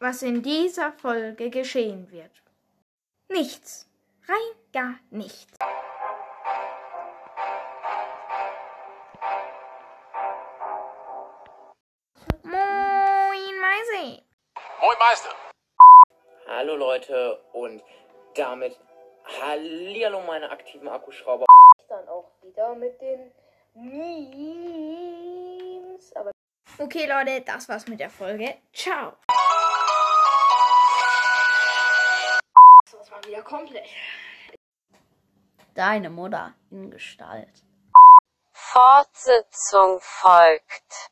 was in dieser Folge geschehen wird. Nichts. Rein gar nichts. Moin, Meise. Moin Meister. Hallo Leute und damit Hallihallo meine aktiven Akkuschrauber. Dann auch wieder mit den Memes. Aber Okay, Leute, das war's mit der Folge. Ciao. Komplett. Deine Mutter in Gestalt. Fortsetzung folgt.